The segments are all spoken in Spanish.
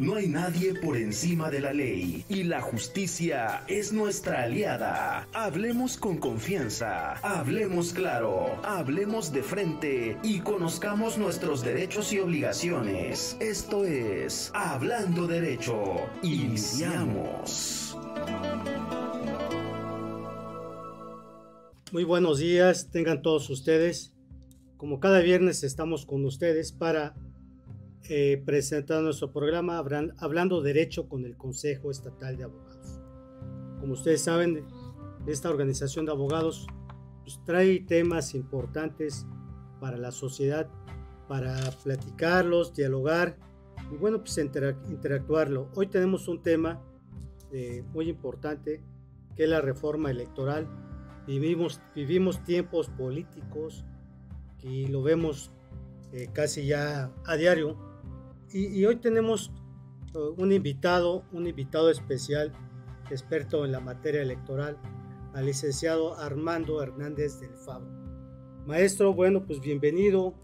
No hay nadie por encima de la ley y la justicia es nuestra aliada. Hablemos con confianza, hablemos claro, hablemos de frente y conozcamos nuestros derechos y obligaciones. Esto es Hablando Derecho. Iniciamos. Muy buenos días, tengan todos ustedes. Como cada viernes estamos con ustedes para eh, presentando nuestro programa Hablando Derecho con el Consejo Estatal de Abogados. Como ustedes saben, esta organización de abogados pues, trae temas importantes para la sociedad, para platicarlos, dialogar y bueno, pues interactuarlo. Hoy tenemos un tema eh, muy importante que es la reforma electoral. Vivimos, vivimos tiempos políticos y lo vemos eh, casi ya a diario y, hoy tenemos uh, un invitado, un invitado especial, experto en la materia electoral, al licenciado Armando Hernández del Fabro. Maestro, bueno, pues bienvenido.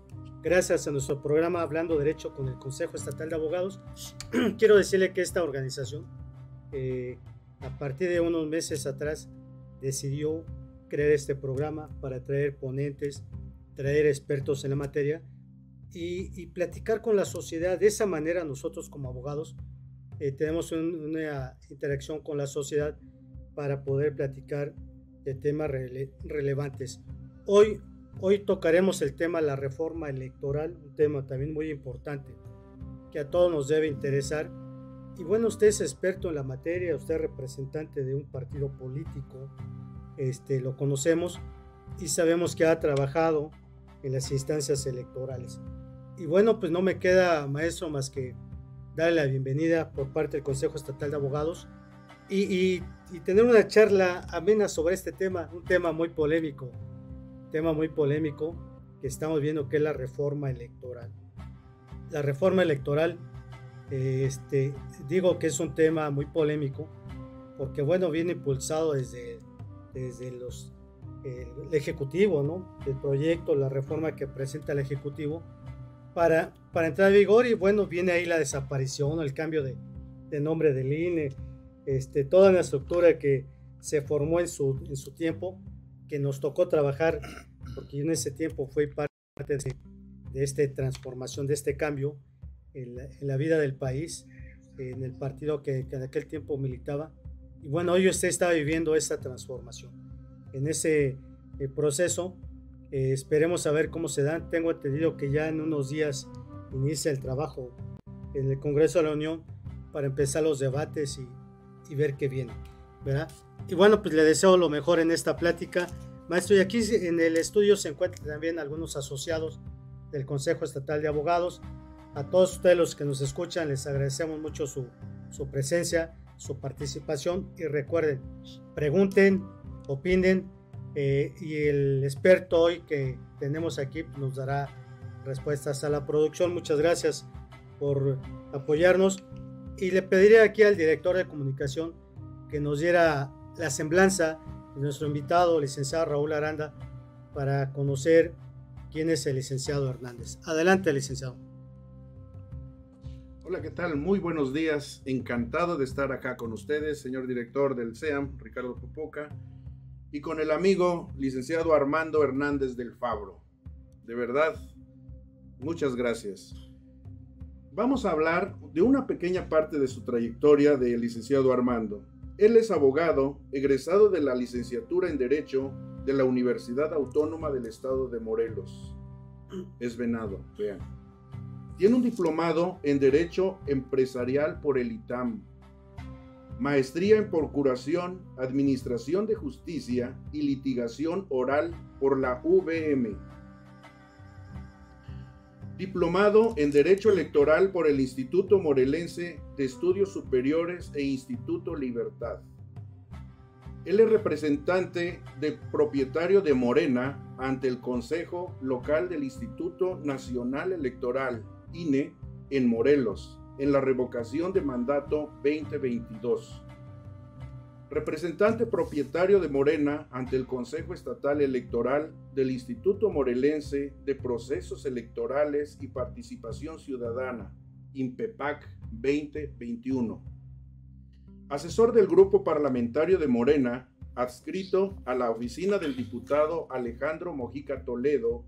Gracias a nuestro programa Hablando Derecho con el Consejo Estatal de Abogados. Quiero decirle que esta organización, eh, a partir de unos meses atrás, decidió crear este programa para traer ponentes, traer expertos en la materia y, platicar con la sociedad. De esa manera nosotros como abogados eh, tenemos una interacción con la sociedad para poder platicar de temas relevantes. Hoy, hoy tocaremos el tema de la reforma electoral, un tema también muy importante que a todos nos debe interesar. Y bueno, usted es experto en la materia, usted es representante de un partido político, este, lo conocemos y sabemos que ha trabajado en las instancias electorales. Y bueno, pues no me queda, maestro, más que darle la bienvenida por parte del Consejo Estatal de Abogados y, tener una charla amena sobre este tema, un tema muy polémico, tema muy polémico que estamos viendo que es la reforma electoral. La reforma electoral, este, digo que es un tema muy polémico porque bueno, viene impulsado desde, desde los, el Ejecutivo, ¿no? El proyecto, la reforma que presenta el Ejecutivo para, para entrar en vigor y bueno, viene ahí la desaparición, el cambio de, de nombre del INE, este, toda la estructura que se formó en su, en su tiempo, que nos tocó trabajar, porque en ese tiempo fue parte de, de esta transformación, de este cambio en la, en la, vida del país, en el partido que, que en aquel tiempo militaba. Y bueno, hoy usted está viviendo esta transformación. En ese eh, proceso, eh, esperemos a ver cómo se dan. Tengo entendido que ya en unos días inicia el trabajo en el Congreso de la Unión para empezar los debates y, ver qué viene, ¿verdad? Y bueno, pues le deseo lo mejor en esta plática. Maestro, y aquí en el estudio se encuentran también algunos asociados del Consejo Estatal de Abogados. A todos ustedes los que nos escuchan les agradecemos mucho su, su presencia, su participación y recuerden, pregunten, opinen eh, y el experto hoy que tenemos aquí nos dará respuestas a la producción. Muchas gracias por apoyarnos y le pediría aquí al director de comunicación que nos diera la semblanza de nuestro invitado, licenciado Raúl Aranda, para conocer quién es el licenciado Hernández. Adelante, licenciado. Hola, ¿qué tal? Muy buenos días. Encantado de estar acá con ustedes, señor director del SEAM, Ricardo Popoca y con el amigo licenciado Armando Hernández del Fabro. De verdad, muchas gracias. Vamos a hablar de una pequeña parte de su trayectoria del licenciado Armando. Él es abogado, egresado de la licenciatura en Derecho de la Universidad Autónoma del Estado de Morelos. Es venado, vean. Tiene un diplomado en Derecho Empresarial por el ITAM maestría en Procuración, Administración de Justicia y Litigación Oral por la UVM. Diplomado en Derecho Electoral por el Instituto Morelense de Estudios Superiores e Instituto Libertad. Él es representante de propietario de Morena ante el Consejo Local del Instituto Nacional Electoral, INE, en Morelos en la revocación de mandato 2022. Representante propietario de Morena ante el Consejo Estatal Electoral del Instituto Morelense de Procesos Electorales y Participación Ciudadana, INPEPAC 2021. Asesor del grupo parlamentario de Morena, adscrito a la oficina del diputado Alejandro Mojica Toledo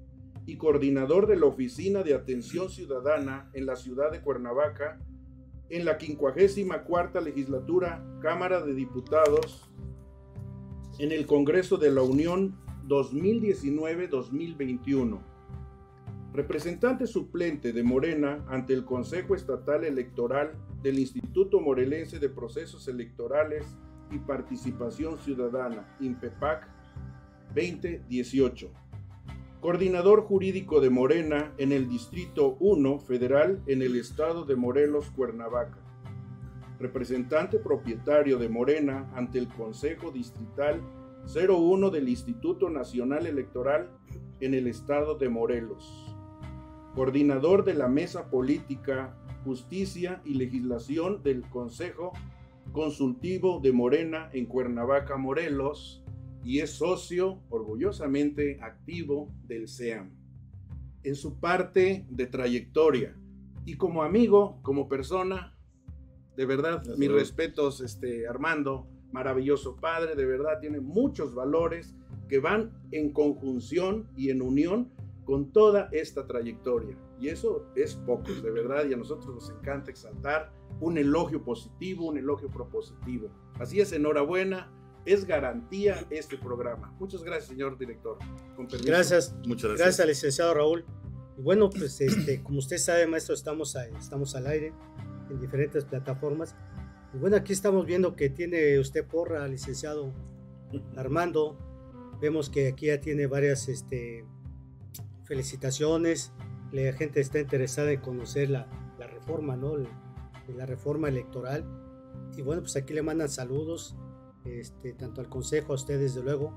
y coordinador de la Oficina de Atención Ciudadana en la ciudad de Cuernavaca, en la 54 legislatura Cámara de Diputados en el Congreso de la Unión 2019-2021. Representante suplente de Morena ante el Consejo Estatal Electoral del Instituto Morelense de Procesos Electorales y Participación Ciudadana, INPEPAC 2018. Coordinador jurídico de Morena en el Distrito 1 Federal en el Estado de Morelos, Cuernavaca. Representante propietario de Morena ante el Consejo Distrital 01 del Instituto Nacional Electoral en el Estado de Morelos. Coordinador de la Mesa Política, Justicia y Legislación del Consejo Consultivo de Morena en Cuernavaca, Morelos, y es socio orgullosamente activo del SEAM. En su parte de trayectoria y como amigo, como persona, de verdad, mis respetos, este, Armando, maravilloso padre, de verdad tiene muchos valores que van en conjunción y en unión con toda esta trayectoria. Y eso es poco, de verdad, y a nosotros nos encanta exaltar un elogio positivo, un elogio propositivo. Así es, enhorabuena, es garantía este programa. Muchas gracias, señor director. gracias, muchas gracias. Gracias, licenciado Raúl. Y bueno, pues este, como usted sabe, maestro, estamos, estamos al aire en diferentes plataformas. Y bueno, aquí estamos viendo que tiene usted porra, licenciado Armando. Vemos que aquí ya tiene varias este, felicitaciones. La gente está interesada en conocer la, la reforma, ¿no? La, reforma electoral. Y bueno, pues aquí le mandan saludos, este, tanto al consejo, a usted desde luego.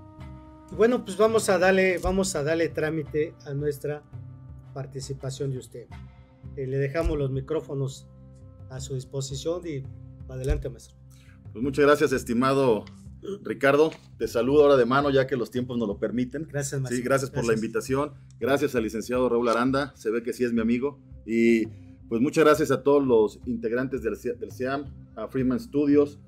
Y bueno, pues vamos a darle, vamos a darle trámite a nuestra participación de usted. Eh, le dejamos los micrófonos a su disposición y adelante, maestro. Pues muchas gracias, estimado Ricardo. Te saludo ahora de mano ya que los tiempos nos lo permiten. Gracias, maestro. Sí, gracias, por la invitación. Gracias al licenciado Raúl Aranda. Se ve que sí es mi amigo. Y pues muchas gracias a todos los integrantes del, del SEAM, a Freeman Studios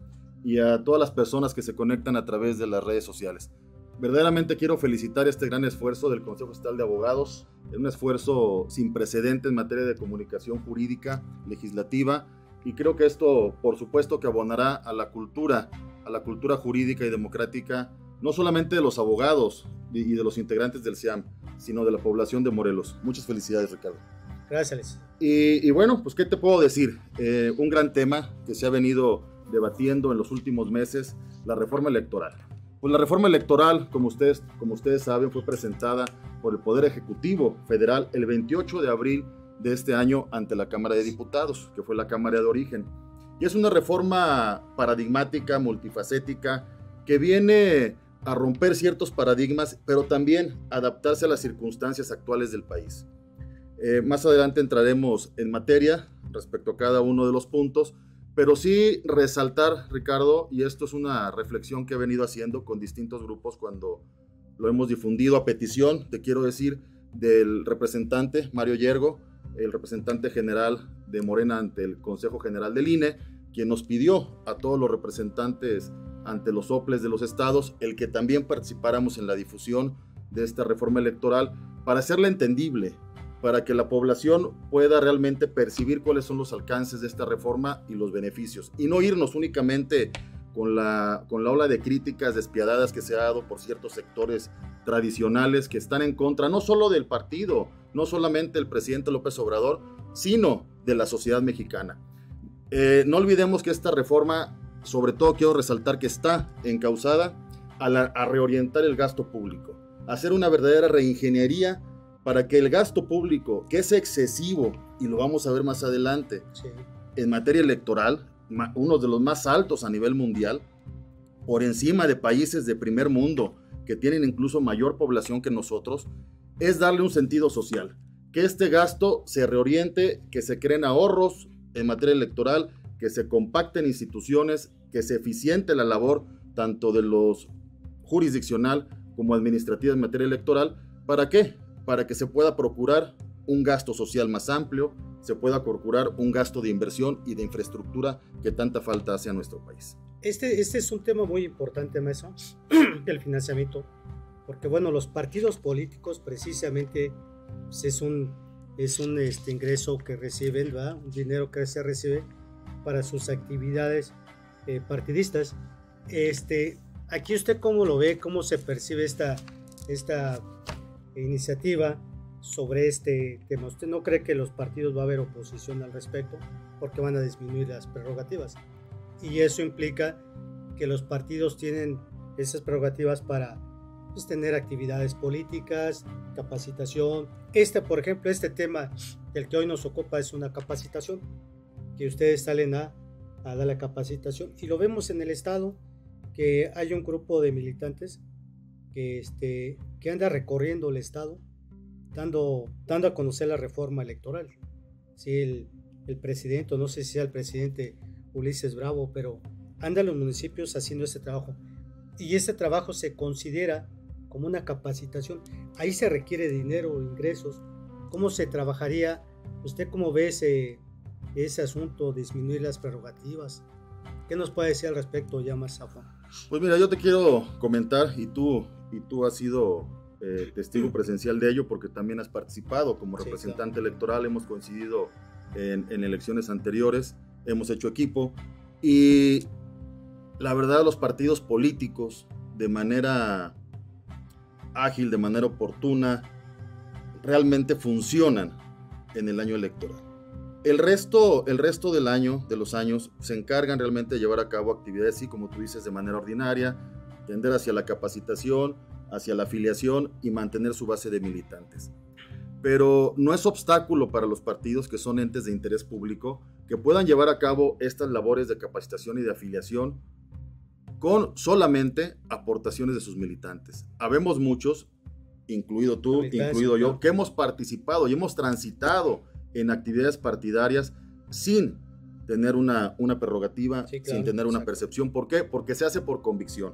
y a todas las personas que se conectan a través de las redes sociales. Verdaderamente quiero felicitar este gran esfuerzo del Consejo Estatal de Abogados, es un esfuerzo sin precedentes en materia de comunicación jurídica, legislativa, y creo que esto, por supuesto, que abonará a la cultura, a la cultura jurídica y democrática, no solamente de los abogados y de los integrantes del SIAM, sino de la población de Morelos. Muchas felicidades, Ricardo. Gracias. Y, y bueno, pues, ¿qué te puedo decir? Eh, un gran tema que se ha venido debatiendo en los últimos meses, la reforma electoral. Pues la reforma electoral, como ustedes, como ustedes saben, fue presentada por el Poder Ejecutivo Federal el 28 de abril de este año ante la Cámara de Diputados, que fue la Cámara de Origen. Y es una reforma paradigmática, multifacética, que viene a romper ciertos paradigmas, pero también adaptarse a las circunstancias actuales del país. Eh, más adelante entraremos en materia respecto a cada uno de los puntos, pero sí resaltar, Ricardo, y esto es una reflexión que he venido haciendo con distintos grupos cuando lo hemos difundido a petición, te quiero decir, del representante Mario Yergo, el representante general de Morena ante el Consejo General del INE, quien nos pidió a todos los representantes ante los soples de los estados el que también participáramos en la difusión de esta reforma electoral para hacerla entendible, para que la población pueda realmente percibir cuáles son los alcances de esta reforma y los beneficios, y no irnos únicamente con la, con la ola de críticas despiadadas que se ha dado por ciertos sectores tradicionales que están en contra no solo del partido, no solamente el presidente López Obrador, sino de la sociedad mexicana. Eh, no olvidemos que esta reforma, sobre todo quiero resaltar que está encausada a, a reorientar el gasto público, a hacer una verdadera reingeniería para que el gasto público, que es excesivo, y lo vamos a ver más adelante, en materia electoral, uno de los más altos a nivel mundial, por encima de países de primer mundo que tienen incluso mayor población que nosotros, es darle un sentido social. Que este gasto se reoriente, que se creen ahorros en materia electoral, que se compacten instituciones, que se eficiente la labor tanto de los jurisdiccional como administrativa en materia electoral. ¿Para qué? Para que se pueda procurar un gasto social más amplio, se pueda procurar un gasto de inversión y de infraestructura que tanta falta hace a nuestro país. Este, este es un tema muy importante, Maestro, el financiamiento, porque bueno, los partidos políticos precisamente pues, es un, es un este, ingreso que reciben, ¿verdad? un dinero que se recibe para sus actividades eh, partidistas. Este, aquí usted cómo lo ve, cómo se percibe esta, esta iniciativa sobre este tema. ¿Usted no cree que los partidos va a haber oposición al respecto porque van a disminuir las prerrogativas? Y eso implica que los partidos tienen esas prerrogativas para pues, tener actividades políticas, capacitación. Este, por ejemplo, este tema del que hoy nos ocupa es una capacitación, que ustedes salen a, a dar la capacitación. Y lo vemos en el Estado, que hay un grupo de militantes que, este, que anda recorriendo el Estado dando, dando a conocer la reforma electoral. Sí, el, el presidente, no sé si sea el presidente Ulises Bravo, pero anda a los municipios haciendo ese trabajo. Y ese trabajo se considera como una capacitación. Ahí se requiere dinero, ingresos. ¿Cómo se trabajaría? ¿Usted cómo ve ese, ese asunto, disminuir las prerrogativas? ¿Qué nos puede decir al respecto ya más a Pues mira, yo te quiero comentar y tú, y tú has sido eh, testigo presencial de ello porque también has participado como representante electoral, hemos coincidido en, en, elecciones anteriores, hemos hecho equipo y la verdad los partidos políticos de manera ágil, de manera oportuna, realmente funcionan en el año electoral. El resto, el resto del año, de los años, se encargan realmente de llevar a cabo actividades, sí, como tú dices, de manera ordinaria, tender hacia la capacitación, hacia la afiliación y mantener su base de militantes. Pero no es obstáculo para los partidos que son entes de interés público que puedan llevar a cabo estas labores de capacitación y de afiliación con solamente aportaciones de sus militantes. Habemos muchos, incluido tú, incluido yo, que hemos participado y hemos transitado en actividades partidarias sin tener una, una prerrogativa, sin tener una percepción. ¿Por qué? Porque se hace por convicción.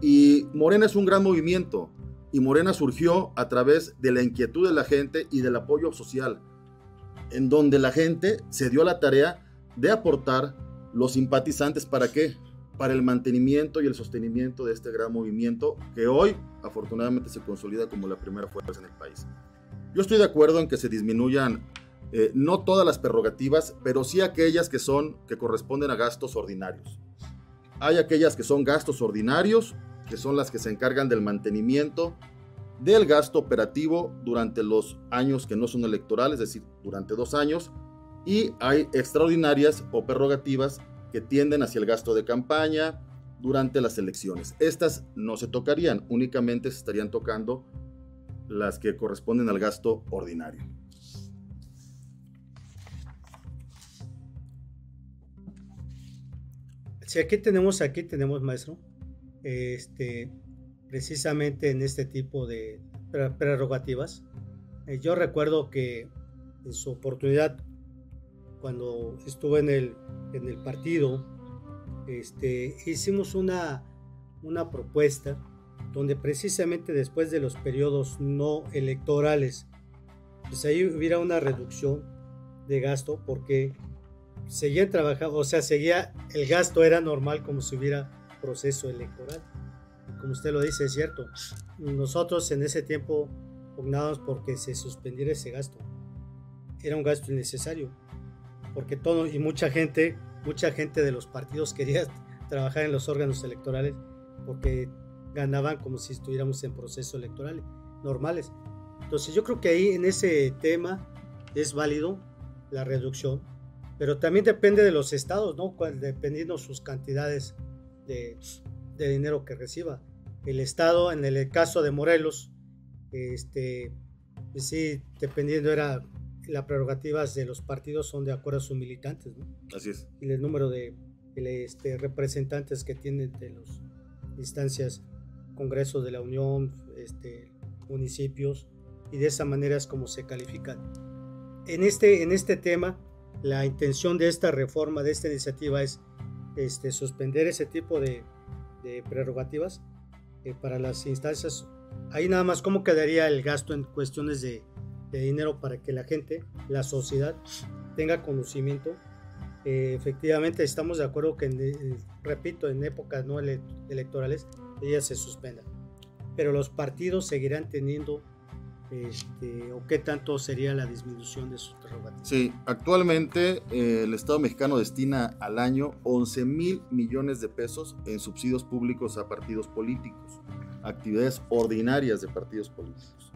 Y Morena es un gran movimiento y Morena surgió a través de la inquietud de la gente y del apoyo social, en donde la gente se dio la tarea de aportar los simpatizantes para qué? Para el mantenimiento y el sostenimiento de este gran movimiento que hoy afortunadamente se consolida como la primera fuerza en el país. Yo estoy de acuerdo en que se disminuyan eh, no todas las prerrogativas, pero sí aquellas que son que corresponden a gastos ordinarios. Hay aquellas que son gastos ordinarios, que son las que se encargan del mantenimiento del gasto operativo durante los años que no son electorales, es decir, durante dos años, y hay extraordinarias o prerrogativas que tienden hacia el gasto de campaña durante las elecciones. Estas no se tocarían, únicamente se estarían tocando las que corresponden al gasto ordinario. Si aquí tenemos, aquí tenemos, maestro, este, precisamente en este tipo de prerrogativas. Eh, yo recuerdo que en su oportunidad, cuando estuve en el, en el partido, este, hicimos una, una propuesta donde precisamente después de los periodos no electorales, pues ahí hubiera una reducción de gasto porque seguían trabajando, o sea, seguía, el gasto era normal como si hubiera proceso electoral. Como usted lo dice, es cierto. Nosotros en ese tiempo pugnábamos porque se suspendiera ese gasto. Era un gasto innecesario. Porque todo, y mucha gente, mucha gente de los partidos quería trabajar en los órganos electorales porque ganaban como si estuviéramos en proceso electoral normales. Entonces yo creo que ahí en ese tema es válido la reducción pero también depende de los estados, ¿no? Dependiendo sus cantidades de, dinero que reciba. El estado, en el caso de Morelos, este, pues sí, dependiendo era las prerrogativas de los partidos son de acuerdo a sus militantes, ¿no? Así es. Y el número de este, representantes que tienen de las instancias, congresos de la Unión, este, municipios, y de esa manera es como se califican. En este, en este tema, la intención de esta reforma, de esta iniciativa es este, suspender ese tipo de, prerrogativas eh, para las instancias. Ahí nada más, ¿cómo quedaría el gasto en cuestiones de, dinero para que la gente, la sociedad, tenga conocimiento. Eh, efectivamente, estamos de acuerdo que, eh, repito, en épocas no electorales, ella se suspenda. Pero los partidos seguirán teniendo este, o qué tanto sería la disminución de sus prerrogativas. Sí, actualmente eh, el Estado mexicano destina al año 11 mil millones de pesos en subsidios públicos a partidos políticos, actividades ordinarias de partidos políticos.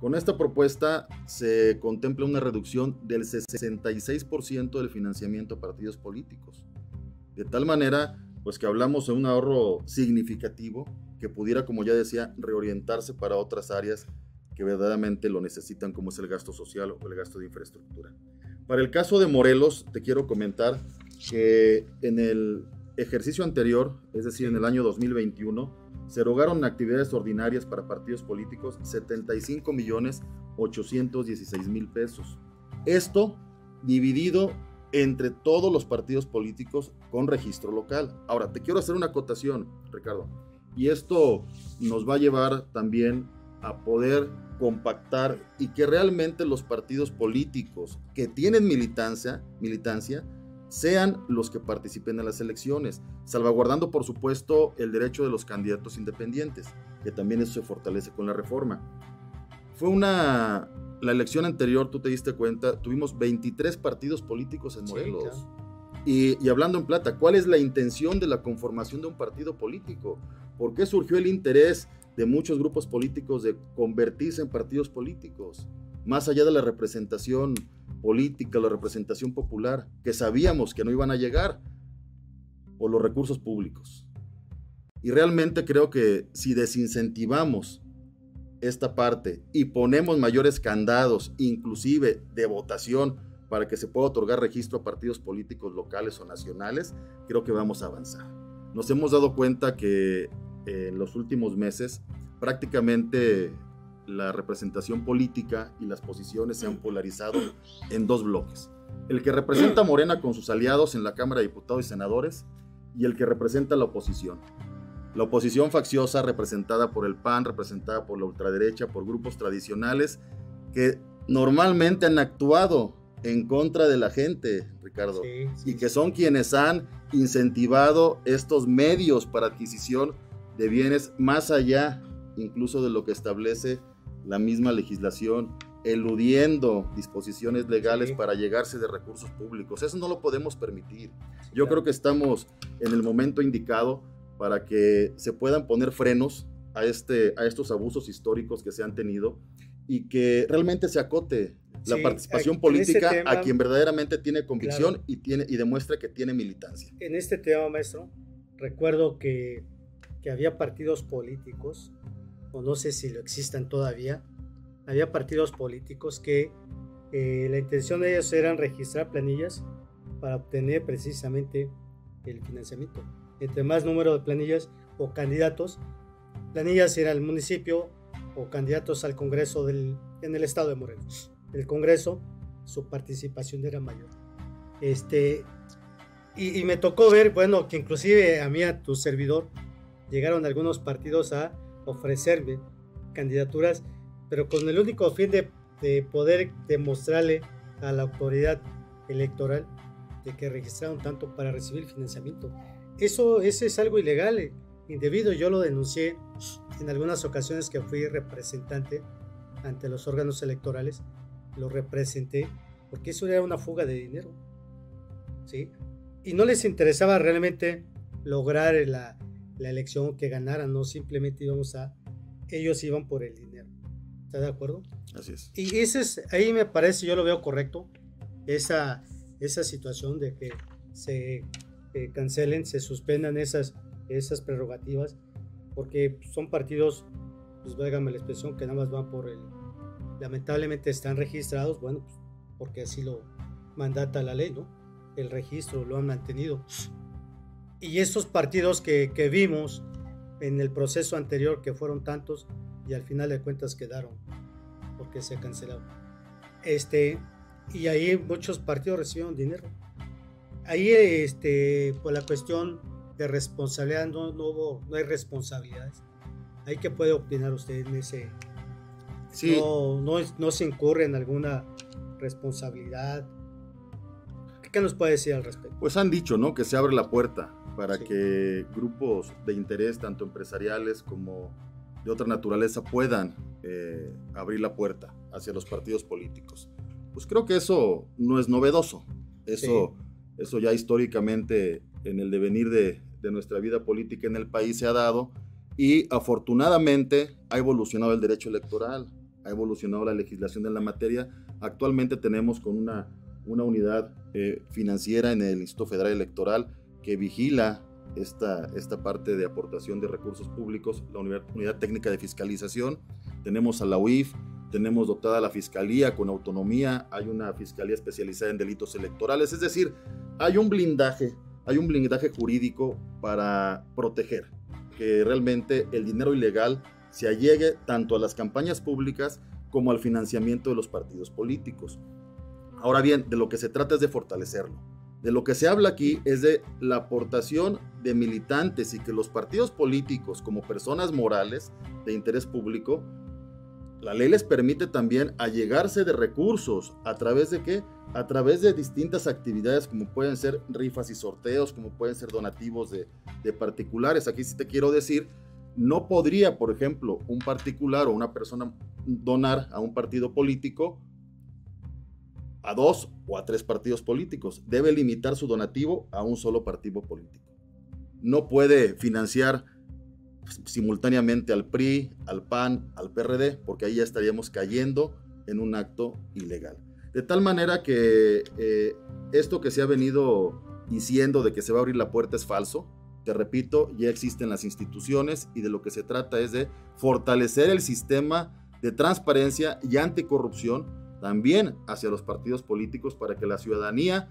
Con esta propuesta se contempla una reducción del 66% del financiamiento a partidos políticos. De tal manera, pues que hablamos de un ahorro significativo que pudiera, como ya decía, reorientarse para otras áreas que verdaderamente lo necesitan, como es el gasto social o el gasto de infraestructura. Para el caso de Morelos, te quiero comentar que en el ejercicio anterior, es decir, en el año 2021, se erogaron actividades ordinarias para partidos políticos 75 millones 816 mil pesos. Esto dividido entre todos los partidos políticos con registro local. Ahora, te quiero hacer una acotación, Ricardo, y esto nos va a llevar también a poder compactar y que realmente los partidos políticos que tienen militancia, militancia sean los que participen en las elecciones, salvaguardando por supuesto el derecho de los candidatos independientes, que también eso se fortalece con la reforma. Fue una, la elección anterior, tú te diste cuenta, tuvimos 23 partidos políticos en Morelos. y, y, hablando en plata, ¿cuál es la intención de la conformación de un partido político? ¿Por qué surgió el interés de muchos grupos políticos de convertirse en partidos políticos, más allá de la representación política, la representación popular, que sabíamos que no iban a llegar por los recursos públicos. Y realmente creo que si desincentivamos esta parte y ponemos mayores candados, inclusive de votación, para que se pueda otorgar registro a partidos políticos locales o nacionales, creo que vamos a avanzar. Nos hemos dado cuenta que en los últimos meses, prácticamente la representación política y las posiciones se han polarizado en dos bloques. El que representa a Morena con sus aliados en la Cámara de Diputados y Senadores y el que representa a la oposición. La oposición facciosa representada por el PAN, representada por la ultraderecha, por grupos tradicionales que normalmente han actuado en contra de la gente, Ricardo, y que son quienes han incentivado estos medios para adquisición de bienes más allá incluso de lo que establece la misma legislación, eludiendo disposiciones legales para llegarse de recursos públicos. Eso no lo podemos permitir. Yo creo que estamos en el momento indicado para que se puedan poner frenos a, este, a estos abusos históricos que se han tenido y que realmente se acote la participación política a quien verdaderamente tiene convicción y, tiene, y demuestra que tiene militancia. En este tema, maestro, recuerdo que que había partidos políticos, o no sé si lo existan todavía, había partidos políticos que eh, la intención de ellos era registrar planillas para obtener precisamente el financiamiento. Entre más número de planillas o candidatos, planillas era el municipio o candidatos al Congreso del, en el estado de Morelos. El Congreso, su participación era mayor. Este, y, y me tocó ver, bueno, que inclusive a mí, a tu servidor, llegaron algunos partidos a ofrecerme candidaturas, pero con el único fin de, poder demostrarle a la autoridad electoral de que registraron tanto para recibir financiamiento. Eso, eso es algo ilegal, eh, indebido. Yo lo denuncié en algunas ocasiones que fui representante ante los órganos electorales, lo representé porque eso era una fuga de dinero. ¿sí? Y no les interesaba realmente lograr la, la elección que ganaran, no simplemente íbamos a, ellos iban por el dinero. ¿Está de acuerdo? Así es. Y ese es, ahí me parece, yo lo veo correcto, esa, esa situación de que se eh, cancelen, se suspendan esas, esas prerrogativas, porque son partidos, pues válgame la expresión, que nada más van por el, lamentablemente están registrados, bueno, pues, porque así lo mandata la ley, ¿no? El registro lo han mantenido y estos partidos que, que, vimos en el proceso anterior, que fueron tantos, y al final de cuentas quedaron, porque se cancelaron. Este, y ahí muchos partidos recibieron dinero. Ahí, este, por la cuestión de responsabilidad, no, no, no hay responsabilidades. Ahí que puede opinar usted en ese, Sí. No, no, no se incurre en alguna responsabilidad. ¿Qué nos puede decir al respecto? Pues han dicho, ¿no? Que se abre la puerta para que grupos de interés, tanto empresariales como de otra naturaleza, puedan eh, abrir la puerta hacia los partidos políticos. Pues creo que eso no es novedoso. Eso, eso ya históricamente en el devenir de, de nuestra vida política en el país se ha dado y afortunadamente ha evolucionado el derecho electoral, ha evolucionado la legislación en la materia. Actualmente tenemos con una, una unidad eh, financiera en el Instituto Federal Electoral que vigila esta, esta parte de aportación de recursos públicos, la unidad, Técnica de Fiscalización. Tenemos a la UIF, tenemos dotada la Fiscalía con autonomía, hay una Fiscalía especializada en delitos electorales, es decir, hay un blindaje, hay un blindaje jurídico para proteger que realmente el dinero ilegal se allegue tanto a las campañas públicas como al financiamiento de los partidos políticos. Ahora bien, de lo que se trata es de fortalecerlo. De lo que se habla aquí es de la aportación de militantes y que los partidos políticos como personas morales de interés público, la ley les permite también allegarse de recursos a través de qué? A través de distintas actividades como pueden ser rifas y sorteos, como pueden ser donativos de, de particulares. Aquí sí te quiero decir, no podría, por ejemplo, un particular o una persona donar a un partido político a dos o a tres partidos políticos. Debe limitar su donativo a un solo partido político. No puede financiar simultáneamente al PRI, al PAN, al PRD, porque ahí ya estaríamos cayendo en un acto ilegal. De tal manera que eh, esto que se ha venido diciendo de que se va a abrir la puerta es falso. Te repito, ya existen las instituciones y de lo que se trata es de fortalecer el sistema de transparencia y anticorrupción también hacia los partidos políticos para que la ciudadanía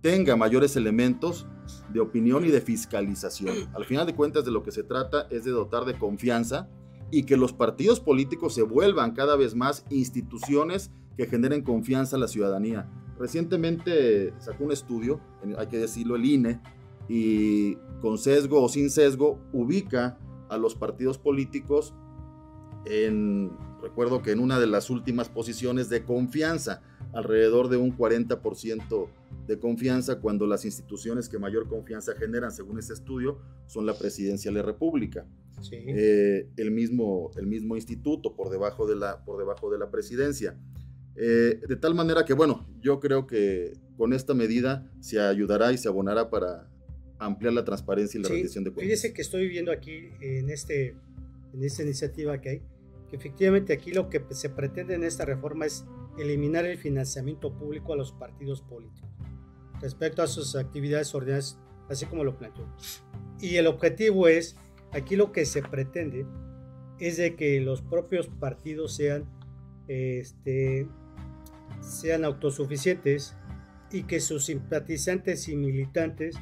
tenga mayores elementos de opinión y de fiscalización. Al final de cuentas de lo que se trata es de dotar de confianza y que los partidos políticos se vuelvan cada vez más instituciones que generen confianza a la ciudadanía. Recientemente sacó un estudio, hay que decirlo, el INE, y con sesgo o sin sesgo ubica a los partidos políticos en Recuerdo que en una de las últimas posiciones de confianza, alrededor de un 40% de confianza, cuando las instituciones que mayor confianza generan, según ese estudio, son la presidencia de la República. Eh, el, mismo, el mismo instituto por debajo de la, por debajo de la presidencia. Eh, de tal manera que, bueno, yo creo que con esta medida se ayudará y se abonará para ampliar la transparencia y la rendición de cuentas. Fíjese que estoy viendo aquí en, este, en esta iniciativa que hay, efectivamente aquí lo que se pretende en esta reforma es eliminar el financiamiento público a los partidos políticos respecto a sus actividades ordinarias, así como lo planteó. Y el objetivo es, aquí lo que se pretende es de que los propios partidos sean, este, sean autosuficientes y que sus simpatizantes y militantes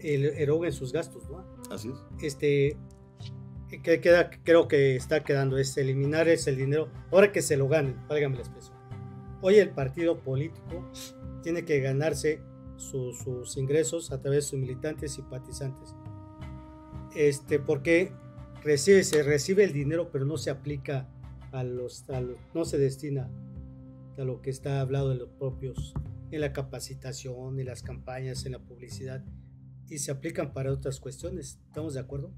eroguen sus gastos, ¿no? Así es. Este, que queda, creo que está quedando es eliminar ese dinero, ahora que se lo ganen, válgame la expresión. Hoy el partido político tiene que ganarse sus ingresos a través de sus militantes y simpatizantes. Este, porque recibe, se recibe el dinero, pero no se aplica a los, a no se destina a lo que está hablado de los propios, en la capacitación, en las campañas, en la publicidad, y se aplican para otras cuestiones. ¿Estamos de acuerdo?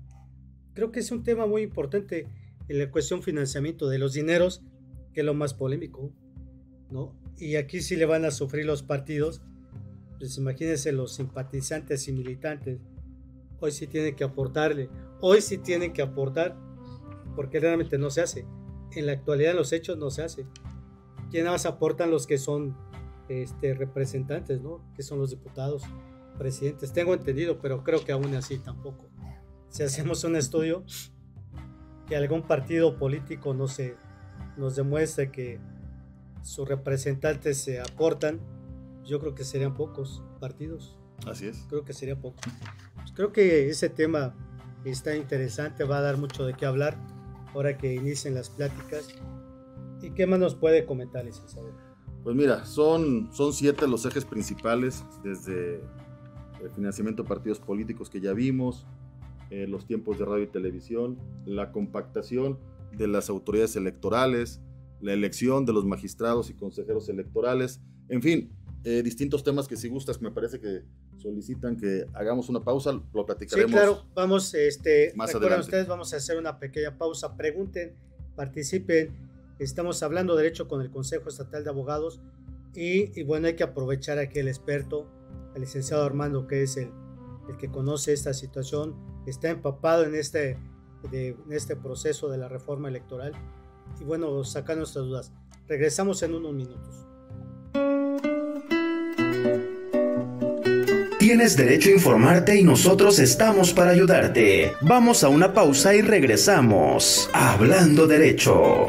Creo que es un tema muy importante en la cuestión financiamiento de los dineros, que es lo más polémico, ¿no? Y aquí sí le van a sufrir los partidos, pues imagínense los simpatizantes y militantes, hoy sí tienen que aportarle, hoy sí tienen que aportar, porque realmente no se hace. En la actualidad en los hechos no se hace. ¿Quién más aportan los que son este, representantes, ¿no? Que son los diputados, presidentes. Tengo entendido, pero creo que aún así tampoco si hacemos un estudio, que algún partido político no se, nos demuestre que sus representantes se aportan, yo creo que serían pocos partidos. Así es. Creo que sería poco. Pues creo que ese tema está interesante, va a dar mucho de qué hablar ahora que inicien las pláticas. ¿Y qué más nos puede comentar, licenciado? Pues mira, son, son siete los ejes principales, desde el financiamiento de partidos políticos que ya vimos, eh, los tiempos de radio y televisión, la compactación de las autoridades electorales, la elección de los magistrados y consejeros electorales, en fin, eh, distintos temas que si gustas me parece que solicitan que hagamos una pausa, lo platicaremos. Sí, claro, vamos, este, más adelante. ustedes, vamos a hacer una pequeña pausa, pregunten, participen, estamos hablando derecho con el Consejo Estatal de Abogados y, bueno, hay que aprovechar aquí el experto, el licenciado Armando, que es el, el que conoce esta situación, está empapado en este, en este proceso de la reforma electoral y bueno, sacar nuestras dudas. Regresamos en unos minutos. Tienes derecho a informarte y nosotros estamos para ayudarte. Vamos a una pausa y regresamos. Hablando derecho.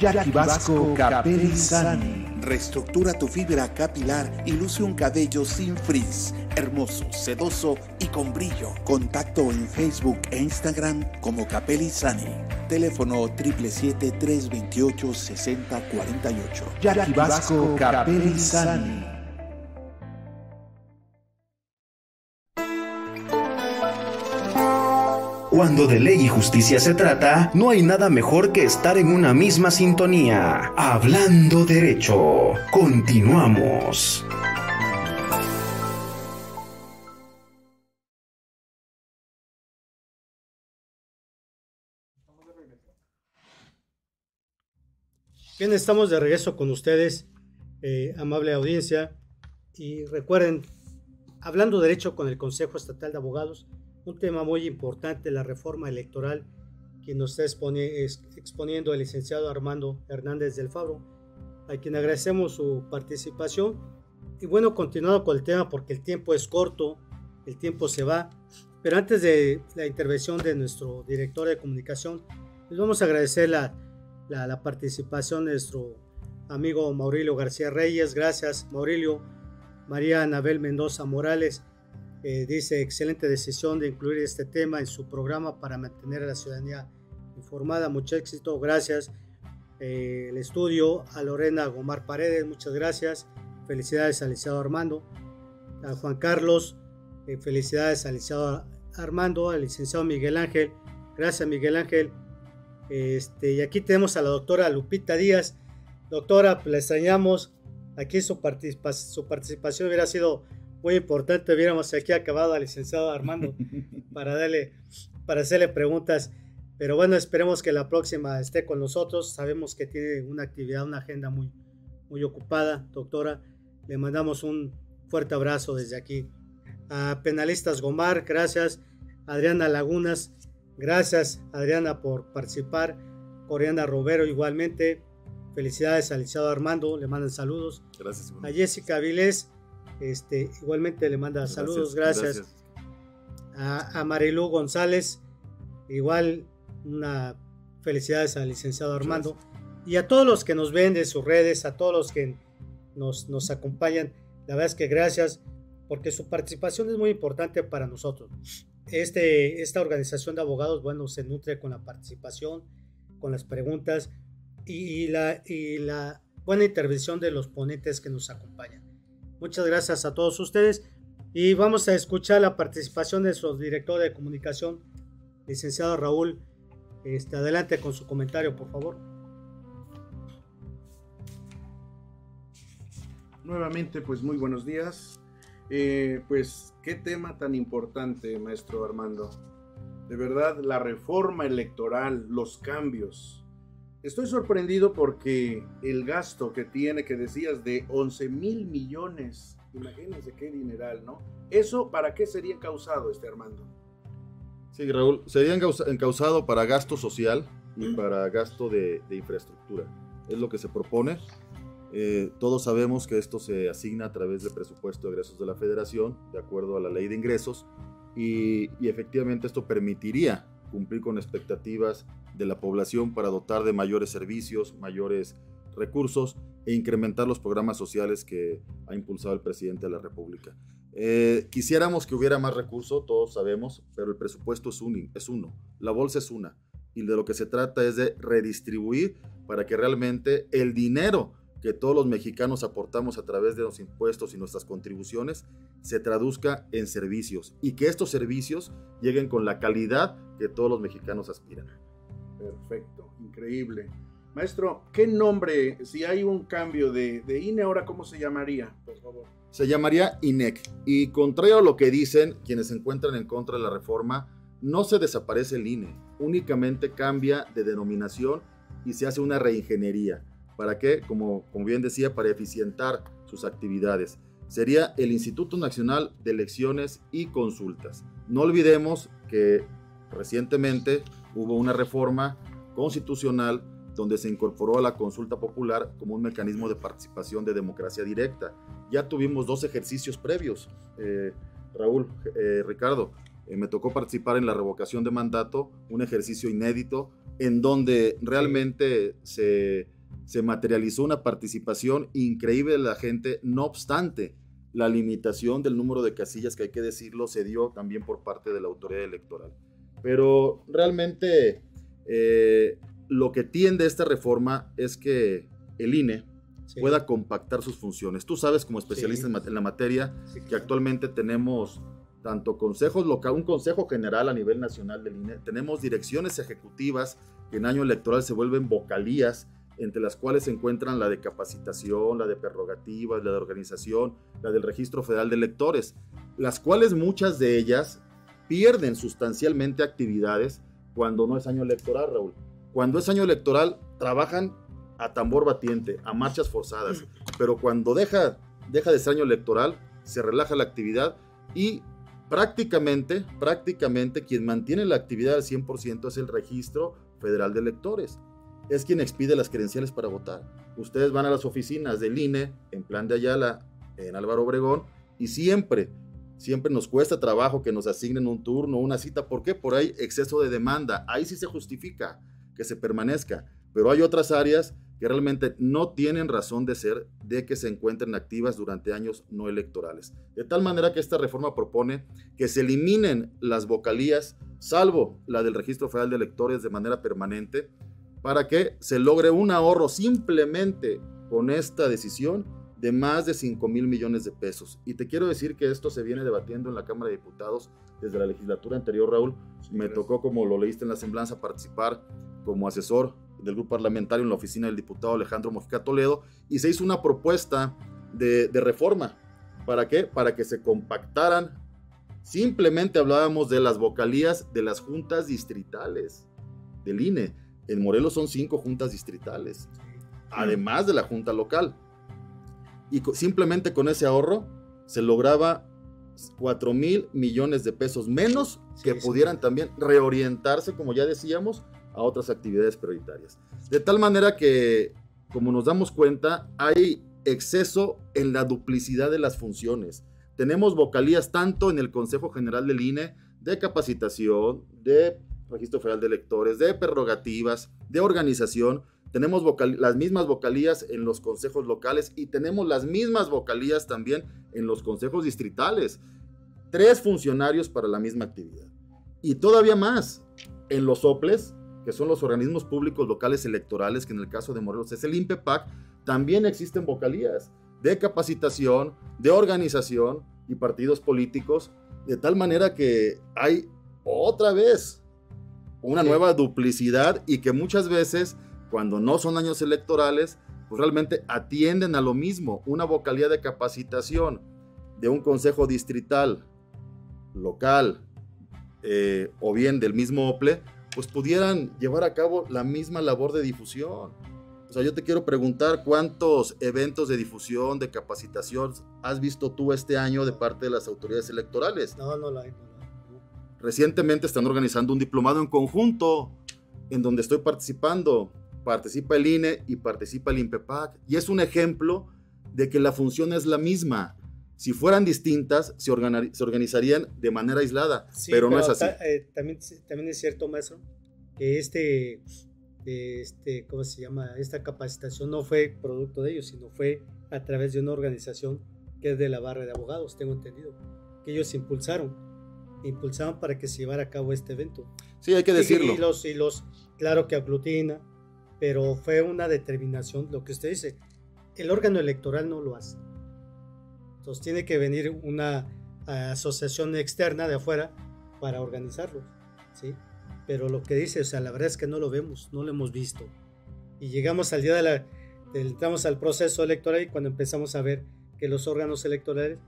Jackie Vasco Capelli Reestructura tu fibra capilar y luce un cabello sin frizz, hermoso, sedoso y con brillo. Contacto en Facebook e Instagram como Capelli Sani. Teléfono 777-328-6048. Jackie Vasco Capelli Cuando de ley y justicia se trata, no hay nada mejor que estar en una misma sintonía. Hablando derecho. Continuamos. Bien, estamos de regreso con ustedes, eh, amable audiencia. Y recuerden, hablando derecho con el Consejo Estatal de Abogados, un tema muy importante, la reforma electoral, que nos está exponiendo el licenciado Armando Hernández del Fabro, a quien agradecemos su participación. Y bueno, continuando con el tema, porque el tiempo es corto, el tiempo se va, pero antes de la intervención de nuestro director de comunicación, les vamos a agradecer la, la, la participación de nuestro amigo Maurilio García Reyes. Gracias, Maurilio. María Anabel Mendoza Morales, eh, dice, excelente decisión de incluir este tema en su programa para mantener a la ciudadanía informada. Mucho éxito, gracias. Eh, el estudio, a Lorena Gomar Paredes, muchas gracias. Felicidades al licenciado Armando. A Juan Carlos, eh, felicidades al licenciado Armando, al licenciado Miguel Ángel. Gracias, Miguel Ángel. Este, y aquí tenemos a la doctora Lupita Díaz. Doctora, la extrañamos. Aquí su, su participación hubiera sido muy importante. Hubiéramos aquí acabado al licenciado Armando para, darle, para hacerle preguntas. Pero bueno, esperemos que la próxima esté con nosotros. Sabemos que tiene una actividad, una agenda muy, muy ocupada, doctora. Le mandamos un fuerte abrazo desde aquí. A Penalistas Gomar, gracias. Adriana Lagunas. Gracias, Adriana, por participar. Coreana Robero, igualmente. Felicidades al licenciado Armando, le mandan saludos. Gracias. A Jessica Vilés, este, igualmente le manda saludos, gracias. A, a Marilu González, igual una felicidades al licenciado Armando. Y a todos los que nos ven de sus redes, a todos los que nos, nos acompañan, la verdad es que gracias, porque su participación es muy importante para nosotros. Este, esta organización de abogados, bueno, se nutre con la participación, con las preguntas y, la, y la buena intervención de los ponentes que nos acompañan. Muchas gracias a todos ustedes y vamos a escuchar la participación de su director de comunicación, licenciado Raúl. Este, adelante con su comentario, por favor. Nuevamente, pues muy buenos días. Eh, pues qué tema tan importante, maestro Armando. De verdad, la reforma electoral, los cambios. Estoy sorprendido porque el gasto que tiene, que decías, de 11 mil millones, imagínense qué dineral, ¿no? ¿Eso para qué sería encausado este Armando? Sí, Raúl, sería encausado para gasto social y para gasto de, infraestructura. Es lo que se propone. Eh, todos sabemos que esto se asigna a través del presupuesto de egresos de la federación, de acuerdo a la ley de ingresos, y, y efectivamente esto permitiría cumplir con expectativas de la población para dotar de mayores servicios, mayores recursos e incrementar los programas sociales que ha impulsado el presidente de la República. Eh, quisiéramos que hubiera más recursos, todos sabemos, pero el presupuesto es, es uno, la bolsa es una, y de lo que se trata es de redistribuir para que realmente el dinero que todos los mexicanos aportamos a través de los impuestos y nuestras contribuciones se traduzca en servicios y que estos servicios lleguen con la calidad que todos los mexicanos aspiran. Perfecto, increíble. Maestro, ¿qué nombre, si hay un cambio de, INE, ahora cómo se llamaría, por favor? Se llamaría INEC. Y contrario a lo que dicen quienes se encuentran en contra de la reforma, no se desaparece el INE, únicamente cambia de denominación y se hace una reingeniería. ¿Para qué? Como, bien decía, para eficientar sus actividades. Sería el Instituto Nacional de Elecciones y Consultas. No olvidemos que recientemente hubo una reforma constitucional donde se incorporó a la consulta popular como un mecanismo de participación de democracia directa. Ya tuvimos dos ejercicios previos. Eh, Raúl, eh, Ricardo, eh, me tocó participar en la revocación de mandato, un ejercicio inédito en donde realmente se, se materializó una participación increíble de la gente, no obstante, la limitación del número de casillas, que hay que decirlo, se dio también por parte de la autoridad electoral. Pero realmente eh, lo que tiende esta reforma es que el INE pueda compactar sus funciones. Tú sabes como especialista en, la materia que actualmente tenemos tanto consejos local, un consejo general a nivel nacional del INE, tenemos direcciones ejecutivas que en año electoral se vuelven vocalías, entre las cuales se encuentran la de capacitación, la de prerrogativas, la de organización, la del registro federal de electores, las cuales muchas de ellas pierden sustancialmente actividades cuando no es año electoral, Raúl. Cuando es año electoral, trabajan a tambor batiente, a marchas forzadas, pero cuando deja, deja de ser año electoral, se relaja la actividad y prácticamente, prácticamente quien mantiene la actividad al 100% es el registro federal de electores. Es quien expide las credenciales para votar. Ustedes van a las oficinas del INE en plan de Ayala, en Álvaro Obregón, y siempre Siempre nos cuesta trabajo que nos asignen un turno, una cita. ¿Por qué? Por ahí exceso de demanda. Ahí sí se justifica que se permanezca. Pero hay otras áreas que realmente no tienen razón de ser de que se encuentren activas durante años no electorales. De tal manera que esta reforma propone que se eliminen las vocalías, salvo la del Registro Federal de Electores de manera permanente, para que se logre un ahorro simplemente con esta decisión de más de 5 mil millones de pesos. Y te quiero decir que esto se viene debatiendo en la Cámara de Diputados desde la legislatura anterior, Raúl. Me tocó, como lo leíste en la semblanza, participar como asesor del grupo parlamentario en la oficina del diputado Alejandro Mojica Toledo y se hizo una propuesta de, de reforma. ¿Para qué? Para que se compactaran. Simplemente hablábamos de las vocalías de las juntas distritales del INE. En Morelos son cinco juntas distritales, además de la junta local y simplemente con ese ahorro se lograba 4 mil millones de pesos menos que pudieran también reorientarse, como ya decíamos, a otras actividades prioritarias. De tal manera que, como nos damos cuenta, hay exceso en la duplicidad de las funciones. Tenemos vocalías tanto en el Consejo General del INE de capacitación, de Registro Federal de Electores, de prerrogativas, de organización. Tenemos las mismas vocalías en los consejos locales y tenemos las mismas vocalías también en los consejos distritales. Tres funcionarios para la misma actividad. Y todavía más, en los OPLES, que son los organismos públicos locales electorales, que en el caso de Morelos es el INPEPAC, también existen vocalías de capacitación, de organización y partidos políticos, de tal manera que hay otra vez una nueva duplicidad y que muchas veces, cuando no son años electorales, pues realmente atienden a lo mismo, una vocalía de capacitación de un consejo distrital, local eh, o bien del mismo OPLE, pues pudieran llevar a cabo la misma labor de difusión. O sea, yo te quiero preguntar cuántos eventos de difusión, de capacitación has visto tú este año de parte de las autoridades electorales. No, no la hay. Recientemente están organizando un diplomado en conjunto en donde estoy participando. Participa el INE y participa el INPEPAC. Y es un ejemplo de que la función es la misma. Si fueran distintas, se, organizarían de manera aislada, pero, no es así. Eh, también, también es cierto, maestro, que este, este, ¿cómo se llama? Esta capacitación no fue producto de ellos, sino fue a través de una organización que es de la barra de abogados, tengo entendido, que ellos impulsaron impulsaban para que se llevara a cabo este evento. Sí, hay que decirlo. Y, los, y los, claro que aglutina, pero fue una determinación, lo que usted dice, el órgano electoral no lo hace. Entonces tiene que venir una asociación externa de afuera para organizarlo, ¿sí? Pero lo que dice, o sea, la verdad es que no lo vemos, no lo hemos visto. Y llegamos al día de la, entramos al proceso electoral y cuando empezamos a ver que los órganos electorales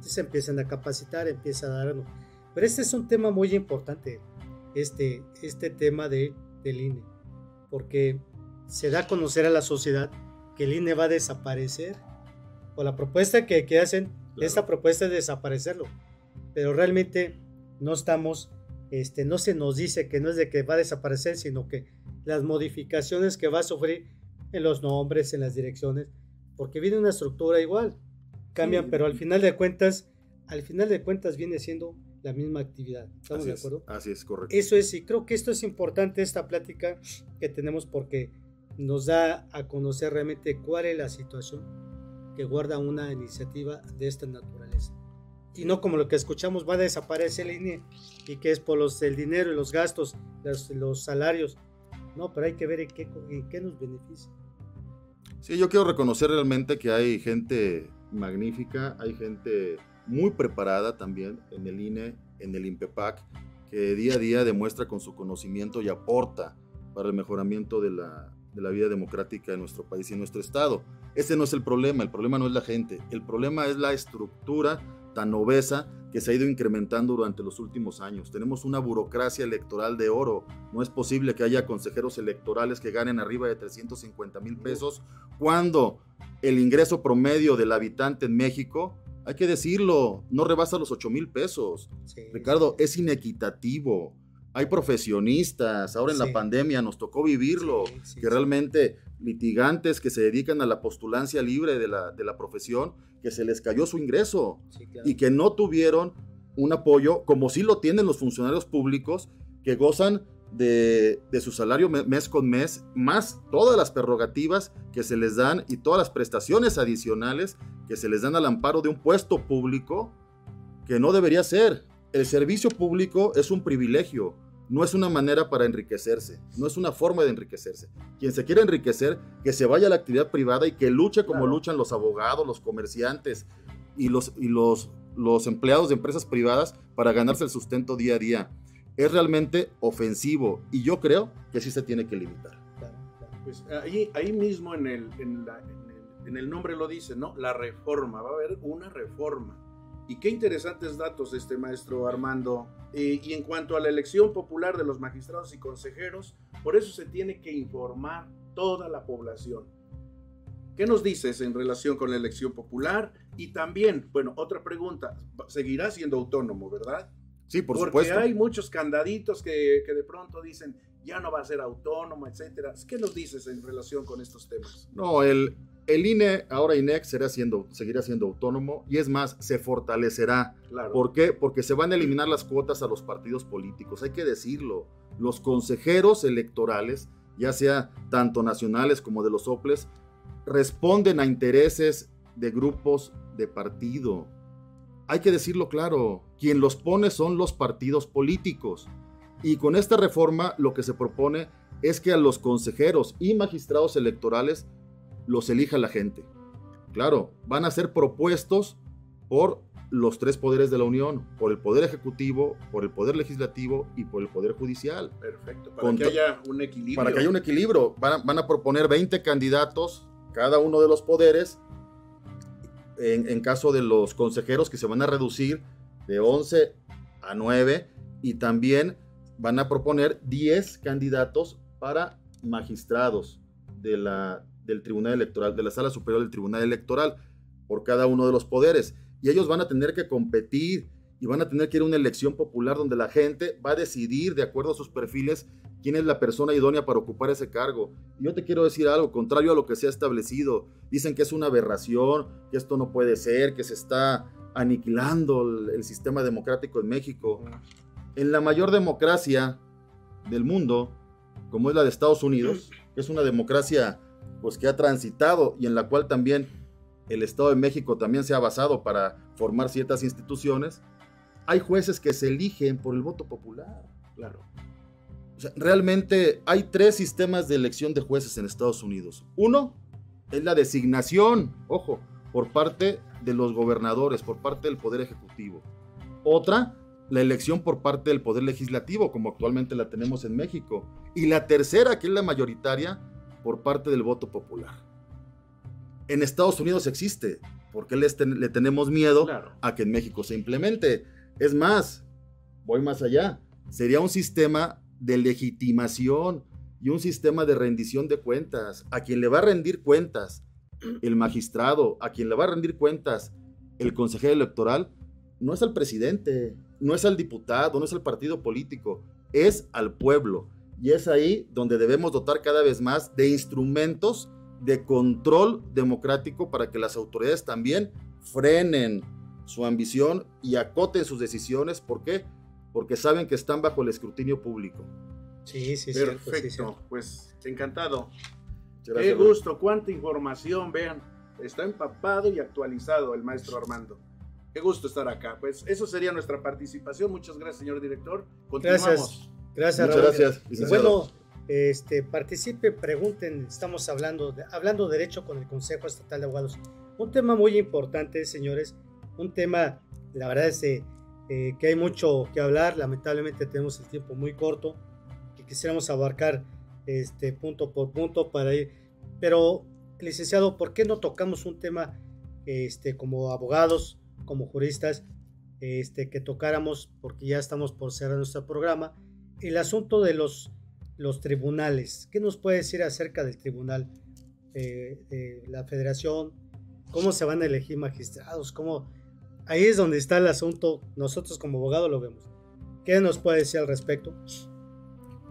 se empiezan a capacitar, empieza a dar pero este es un tema muy importante, este, este tema de, del INE, porque se da a conocer a la sociedad que el INE va a desaparecer. O la propuesta que, que hacen, esta propuesta es desaparecerlo. Pero realmente no estamos, este, no se nos dice que no es de que va a desaparecer, sino que las modificaciones que va a sufrir en los nombres, en las direcciones, porque viene una estructura igual, cambian, pero al final de cuentas, al final de cuentas viene siendo la misma actividad. ¿Estamos de acuerdo? así es, correcto. Eso es, y creo que esto es importante, esta plática que tenemos, porque nos da a conocer realmente cuál es la situación que guarda una iniciativa de esta naturaleza. Y no como lo que escuchamos, va a desaparecer el INE y que es por los, el dinero y los gastos, los, los salarios. No, pero hay que ver en qué, en qué nos beneficia. Sí, yo quiero reconocer realmente que hay gente magnífica, hay gente muy preparada también en el INE, en el INPEPAC, que día a día demuestra con su conocimiento y aporta para el mejoramiento de la, de la vida democrática de nuestro país y nuestro Estado. Ese no es el problema, el problema no es la gente, el problema es la estructura tan obesa que se ha ido incrementando durante los últimos años. Tenemos una burocracia electoral de oro. No es posible que haya consejeros electorales que ganen arriba de 350 mil pesos cuando el ingreso promedio del habitante en México hay que decirlo, no rebasa los 8 mil pesos. Ricardo, es inequitativo. Hay profesionistas, ahora en la pandemia nos tocó vivirlo, que realmente litigantes que se dedican a la postulancia libre de la, de la profesión, que se les cayó su ingreso y que no tuvieron un apoyo como sí lo tienen los funcionarios públicos que gozan de, su salario mes con mes, más todas las prerrogativas que se les dan y todas las prestaciones adicionales que se les dan al amparo de un puesto público, que no debería ser. El servicio público es un privilegio, no es una manera para enriquecerse, no es una forma de enriquecerse. Quien se quiere enriquecer, que se vaya a la actividad privada y que luche como luchan los abogados, los comerciantes y los, y los, los empleados de empresas privadas para ganarse el sustento día a día es realmente ofensivo y yo creo que sí se tiene que limitar. Pues ahí, ahí mismo en el, en, el, nombre lo dice, ¿no? La reforma, va a haber una reforma. Y qué interesantes datos este maestro Armando. Y en cuanto a la elección popular de los magistrados y consejeros, por eso se tiene que informar toda la población ¿Qué nos dices en relación con la elección popular? Y también, bueno, otra pregunta, seguirá siendo autónomo, ¿verdad? Sí, por Porque supuesto. hay muchos candaditos que, que de pronto dicen, ya no va a ser autónomo, etcétera. ¿Qué nos dices en relación con estos temas? No, el, el INE, ahora INEC, será siendo, seguirá siendo autónomo y es más, se fortalecerá. Claro. ¿Por qué? Porque se van a eliminar las cuotas a los partidos políticos, hay que decirlo. Los consejeros electorales, ya sea tanto nacionales como de los OPLES, responden a intereses de grupos de partido. Hay que decirlo claro, quien los pone son los partidos políticos. Y con esta reforma lo que se propone es que a los consejeros y magistrados electorales los elija la gente. Claro, van a ser propuestos por los tres poderes de la Unión, por el Poder Ejecutivo, por el Poder Legislativo y por el Poder Judicial. Perfecto, para que haya un equilibrio. Para que haya un equilibrio, van a, van a proponer 20 candidatos, cada uno de los poderes, en, caso de los consejeros que se van a reducir de 11 a 9, y también van a proponer 10 candidatos para magistrados de la, del Tribunal Electoral, de la Sala Superior del Tribunal Electoral, por cada uno de los poderes. Y ellos van a tener que competir y van a tener que ir a una elección popular donde la gente va a decidir de acuerdo a sus perfiles quién es la persona idónea para ocupar ese cargo. Yo te quiero decir algo, contrario a lo que se ha establecido. Dicen que es una aberración, que esto no puede ser, que se está aniquilando el, el sistema democrático en México. En la mayor democracia del mundo, como es la de Estados Unidos, que es una democracia pues que ha transitado y en la cual también el Estado de México también se ha basado para formar ciertas instituciones, hay jueces que se eligen por el voto popular. Claro. O sea, realmente hay tres sistemas de elección de jueces en Estados Unidos. Uno es la designación, ojo, por parte de los gobernadores, por parte del Poder Ejecutivo. Otra, la elección por parte del Poder Legislativo, como actualmente la tenemos en México. Y la tercera, que es la mayoritaria, por parte del voto popular. En Estados Unidos existe, porque ten- le tenemos miedo Claro. a que en México se implemente. Es más, voy más allá, sería un sistema de legitimación y un sistema de rendición de cuentas. A quien le va a rendir cuentas el magistrado, a quien le va a rendir cuentas el consejero electoral, no es al presidente, no es al diputado, no es al partido político, es al pueblo. Y es ahí donde debemos dotar cada vez más de instrumentos de control democrático para que las autoridades también frenen su ambición y acoten sus decisiones. ¿Por qué? Porque saben que están bajo el escrutinio público. Sí, sí, cierto, sí, Perfecto. cierto. pues encantado. Muchas Qué gracias, gusto, cuánta información, vean. Está empapado y actualizado el maestro Armando. Qué gusto estar acá. Pues eso sería nuestra participación. Muchas gracias, señor director. Continuamos. Gracias. Gracias, Muchas Raúl. gracias, licenciado. bueno, este, participe, pregunten. Estamos hablando de, hablando derecho con el Consejo Estatal de Abogados. Un tema muy importante, señores. Un tema, la verdad es eh, eh, que hay mucho que hablar. Lamentablemente tenemos el tiempo muy corto. Que quisiéramos abarcar este, punto por punto para ir. Pero, licenciado, ¿por qué no tocamos un tema este, como abogados, como juristas, este, que tocáramos, porque ya estamos por cerrar nuestro programa, el asunto de los, los tribunales. ¿Qué nos puede decir acerca del tribunal eh, la federación? ¿Cómo se van a elegir magistrados? ¿Cómo? Ahí es donde está el asunto. Nosotros como abogados lo vemos. ¿Qué nos puede decir al respecto?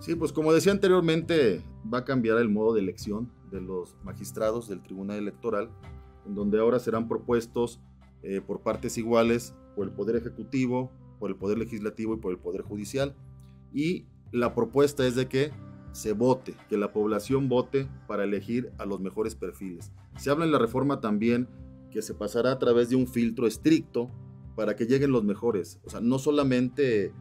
Sí, pues como decía anteriormente, va a cambiar el modo de elección de los magistrados del Tribunal Electoral, en donde ahora serán propuestos eh, por partes iguales por el Poder Ejecutivo, por el Poder Legislativo y por el Poder Judicial. Y la propuesta es de que se vote, que la población vote para elegir a los mejores perfiles. Se habla en la reforma también que se pasará a través de un filtro estricto para que lleguen los mejores. O sea, no solamente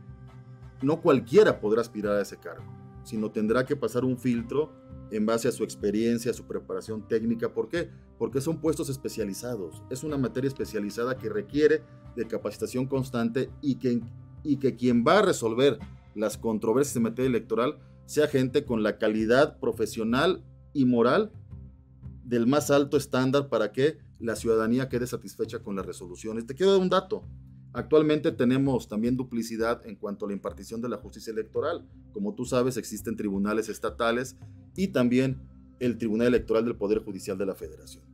no cualquiera podrá aspirar a ese cargo, sino tendrá que pasar un filtro en base a su experiencia, a su preparación técnica. ¿Por qué? Porque son puestos especializados. Es una materia especializada que requiere de capacitación constante y que, y que quien va a resolver las controversias en materia electoral sea gente con la calidad profesional y moral del más alto estándar para que la ciudadanía quede satisfecha con las resoluciones. Te quiero dar un dato. Actualmente tenemos también duplicidad en cuanto a la impartición de la justicia electoral. Como tú sabes, existen tribunales estatales y también el Tribunal Electoral del Poder Judicial de la Federación.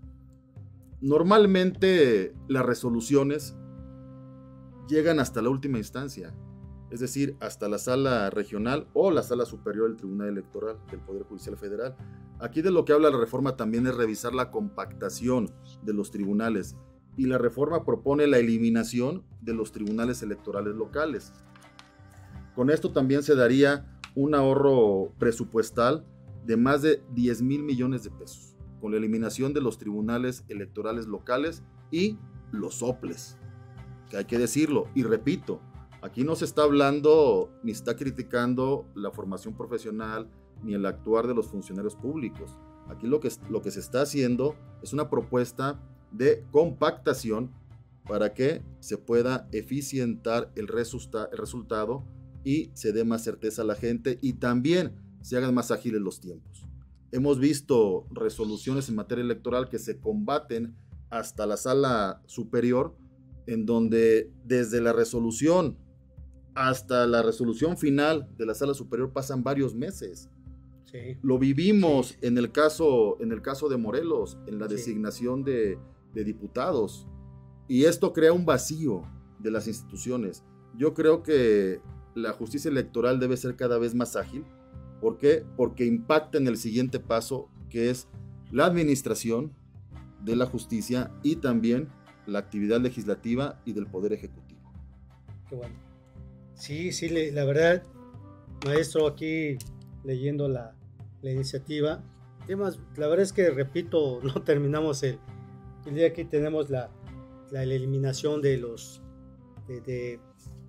Normalmente las resoluciones llegan hasta la última instancia, es decir, hasta la sala regional o la sala superior del Tribunal Electoral del Poder Judicial Federal. Aquí de lo que habla la reforma también es revisar la compactación de los tribunales y la reforma propone la eliminación de los tribunales electorales locales. Con esto también se daría un ahorro presupuestal de más de 10 mil millones de pesos, con la eliminación de los tribunales electorales locales y los soples, que hay que decirlo, y repito, aquí no se está hablando ni está criticando la formación profesional ni el actuar de los funcionarios públicos. Aquí lo que, lo que se está haciendo es una propuesta de compactación para que se pueda eficientar el, el resultado y se dé más certeza a la gente y también se hagan más ágiles los tiempos. Hemos visto resoluciones en materia electoral que se combaten hasta la sala superior, en donde desde la resolución hasta la resolución final de la sala superior pasan varios meses. Lo vivimos En, el caso, en el caso de Morelos, en la designación de, de diputados. Y esto crea un vacío de las instituciones. Yo creo que la justicia electoral debe ser cada vez más ágil. ¿Por qué? Porque impacta en el siguiente paso, que es la administración de la justicia y también la actividad legislativa y del Poder Ejecutivo. Qué bueno. Sí, sí, la verdad, maestro, aquí leyendo la, iniciativa, temas, la verdad es que, repito, no terminamos el, el día que tenemos la, eliminación de los de,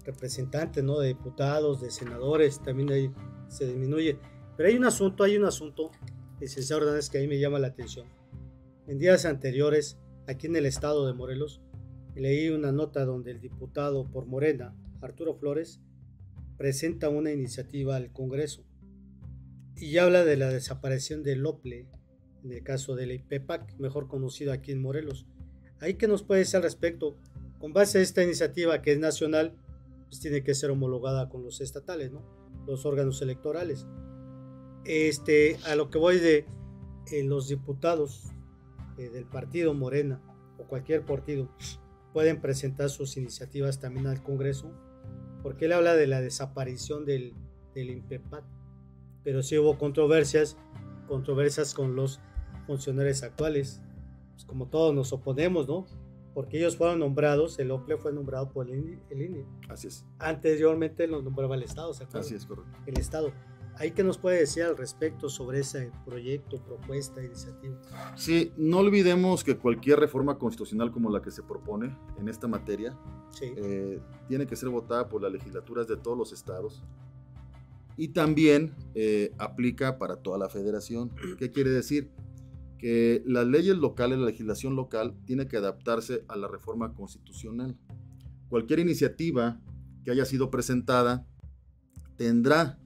representantes, ¿no? de diputados, de senadores, también ahí se disminuye. Pero hay un asunto, hay un asunto, licenciado Ordenes, que ahí me llama la atención. En días anteriores, aquí en el estado de Morelos, leí una nota donde el diputado por Morena, Arturo Flores, presenta una iniciativa al Congreso y habla de la desaparición del OPLE en el caso del IPEPAC, mejor conocido aquí en Morelos. ¿Ahí qué nos puede decir al respecto? Con base a esta iniciativa que es nacional, pues tiene que ser homologada con los estatales. Los órganos electorales. Este, a lo que voy de eh, los diputados eh, del partido Morena o cualquier partido pueden presentar sus iniciativas también al Congreso, porque él habla de la desaparición del, del INPEPAC, pero sí hubo controversias, controversias con los funcionarios actuales. Pues como todos nos oponemos, ¿no? Porque ellos fueron nombrados, el OPLE fue nombrado por el INE. Así es. Anteriormente lo nombraba el Estado, ¿se acuerdan? Así es, correcto. El Estado. ¿Ahí qué nos puede decir al respecto sobre ese proyecto, propuesta, iniciativa? Sí, no olvidemos que cualquier reforma constitucional como la que se propone en esta materia eh, tiene que ser votada por las legislaturas de todos los estados y también eh, aplica para toda la federación. ¿Qué quiere decir? que las leyes locales, la legislación local, tiene que adaptarse a la reforma constitucional. Cualquier iniciativa que haya sido presentada tendrá,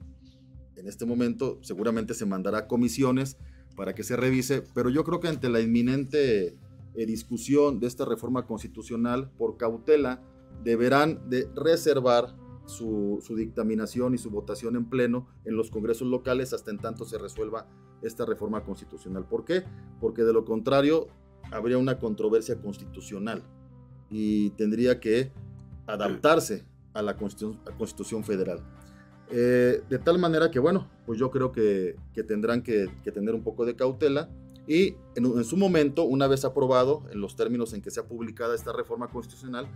en este momento, seguramente se mandará comisiones para que se revise, pero yo creo que ante la inminente eh, discusión de esta reforma constitucional, por cautela, deberán de reservar su, dictaminación y su votación en pleno en los congresos locales hasta en tanto se resuelva esta reforma constitucional. ¿Por qué? Porque de lo contrario habría una controversia constitucional y tendría que adaptarse a la Constitución, Federal. Eh, de tal manera que, bueno, pues yo creo que, tendrán que, tener un poco de cautela y en, en, su momento, una vez aprobado, en los términos en que sea publicada esta reforma constitucional,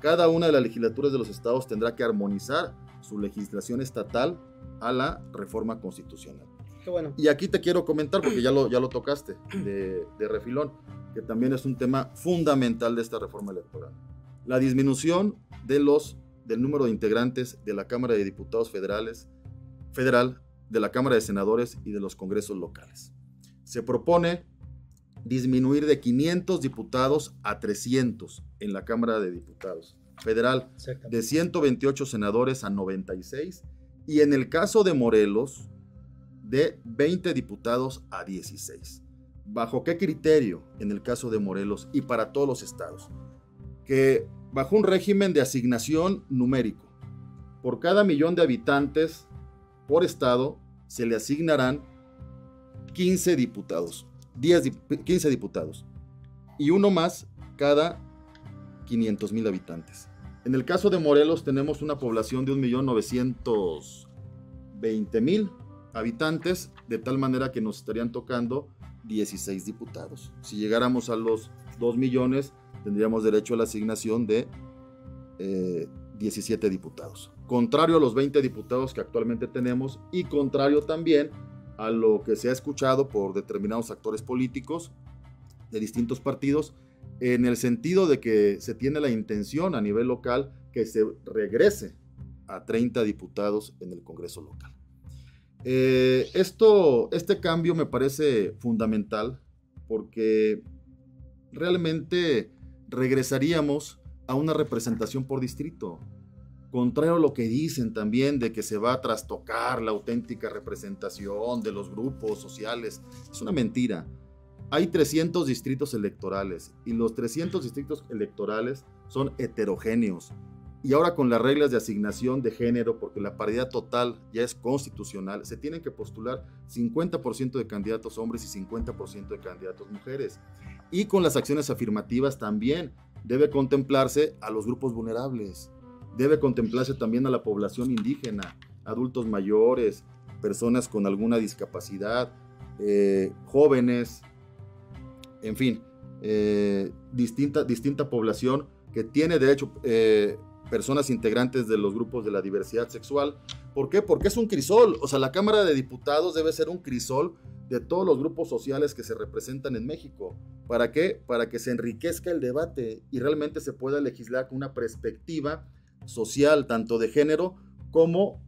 cada una de las legislaturas de los estados tendrá que armonizar su legislación estatal a la reforma constitucional. bueno. Y aquí te quiero comentar, porque ya lo, ya lo tocaste de, de refilón, que también es un tema fundamental de esta reforma electoral. La disminución de los, del número de integrantes de la Cámara de Diputados Federales, Federal, de la Cámara de Senadores y de los congresos locales. Se propone disminuir de 500 diputados a 300 en la Cámara de Diputados Federal, de 128 senadores a 96 y en el caso de Morelos, de 20 diputados a 16. ¿Bajo qué criterio en el caso de Morelos y para todos los estados? Que bajo un régimen de asignación numérico, por cada millón de habitantes por estado se le asignarán 15 diputados 10, 15 diputados. y uno más cada 500 mil habitantes. En el caso de Morelos tenemos una población de 1.920.000 habitantes, de tal manera que nos estarían tocando 16 diputados. Si llegáramos a los 2 millones, tendríamos derecho a la asignación de 17 eh, diputados. Contrario a los 20 diputados que actualmente tenemos y contrario también a lo que se ha escuchado por determinados actores políticos de distintos partidos, en el sentido de que se tiene la intención a nivel local que se regrese a 30 diputados en el Congreso local. Eh, esto, este cambio me parece fundamental porque realmente regresaríamos a una representación por distrito. Contrario a lo que dicen también de que se va a trastocar la auténtica representación de los grupos sociales, es una mentira hay 300 distritos electorales y los 300 distritos electorales son heterogéneos. Y ahora con las reglas de asignación de género, porque la paridad total ya es constitucional, se tienen que postular 50% de candidatos hombres y 50% de candidatos mujeres. Y con las acciones afirmativas también debe contemplarse a los grupos vulnerables, debe contemplarse también a la población indígena, adultos mayores, personas con alguna discapacidad, eh, jóvenes, en fin, eh, distinta, distinta población que tiene derecho, eh, personas integrantes de los grupos de la diversidad sexual. ¿Por qué? Porque es un crisol. O sea, la Cámara de Diputados debe ser un crisol de todos los grupos sociales que se representan en México. ¿Para qué? Para que se enriquezca el debate y realmente se pueda legislar con una perspectiva social, tanto de género como